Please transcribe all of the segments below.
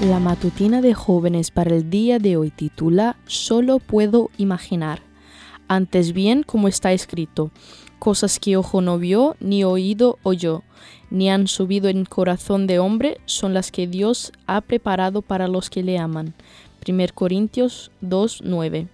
La matutina de jóvenes para el día de hoy titula Solo puedo imaginar. Antes bien, como está escrito, cosas que ojo no vio, ni oído oyó, ni han subido en corazón de hombre, son las que Dios ha preparado para los que le aman. 1 Corintios 2.9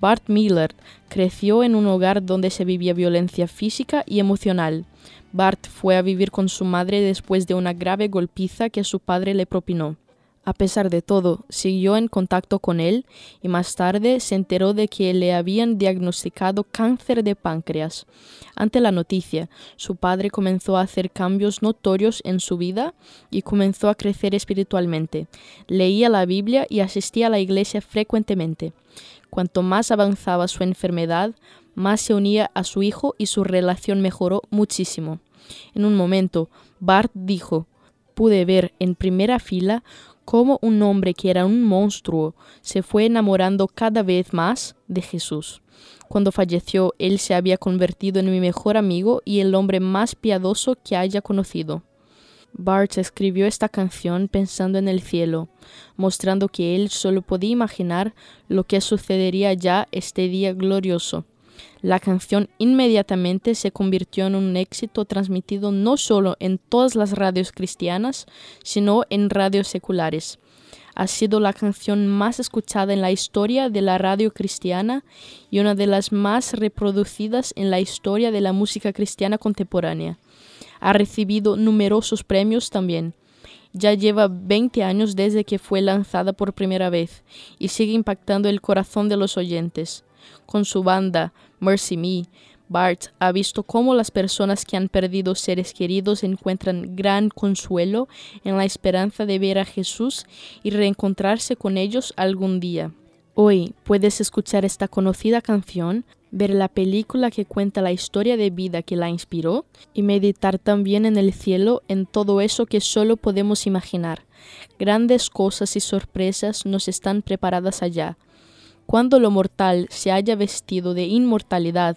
Bart Miller creció en un hogar donde se vivía violencia física y emocional. Bart fue a vivir con su madre después de una grave golpiza que su padre le propinó. A pesar de todo, siguió en contacto con él y más tarde se enteró de que le habían diagnosticado cáncer de páncreas. Ante la noticia, su padre comenzó a hacer cambios notorios en su vida y comenzó a crecer espiritualmente. Leía la Biblia y asistía a la iglesia frecuentemente. Cuanto más avanzaba su enfermedad, más se unía a su hijo y su relación mejoró muchísimo. En un momento, Bart dijo, pude ver en primera fila cómo un hombre que era un monstruo se fue enamorando cada vez más de Jesús. Cuando falleció, él se había convertido en mi mejor amigo y el hombre más piadoso que haya conocido. Bart escribió esta canción pensando en el cielo, mostrando que él solo podía imaginar lo que sucedería ya este día glorioso. La canción inmediatamente se convirtió en un éxito transmitido no solo en todas las radios cristianas, sino en radios seculares. Ha sido la canción más escuchada en la historia de la radio cristiana y una de las más reproducidas en la historia de la música cristiana contemporánea. Ha recibido numerosos premios también. Ya lleva 20 años desde que fue lanzada por primera vez y sigue impactando el corazón de los oyentes. Con su banda Mercy Me, Bart ha visto cómo las personas que han perdido seres queridos encuentran gran consuelo en la esperanza de ver a Jesús y reencontrarse con ellos algún día. Hoy puedes escuchar esta conocida canción, ver la película que cuenta la historia de vida que la inspiró y meditar también en el cielo en todo eso que solo podemos imaginar. Grandes cosas y sorpresas nos están preparadas allá. Cuando lo mortal se haya vestido de inmortalidad,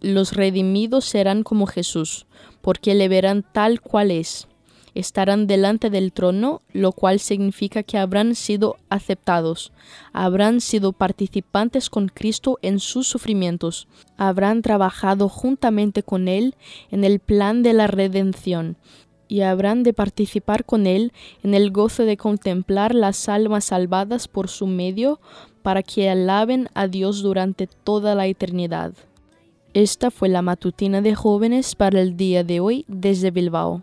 los redimidos serán como Jesús, porque le verán tal cual es. Estarán delante del trono, lo cual significa que habrán sido aceptados, habrán sido participantes con Cristo en sus sufrimientos, habrán trabajado juntamente con Él en el plan de la redención, y habrán de participar con Él en el gozo de contemplar las almas salvadas por su medio, para que alaben a Dios durante toda la eternidad. Esta fue la matutina de jóvenes para el día de hoy desde Bilbao.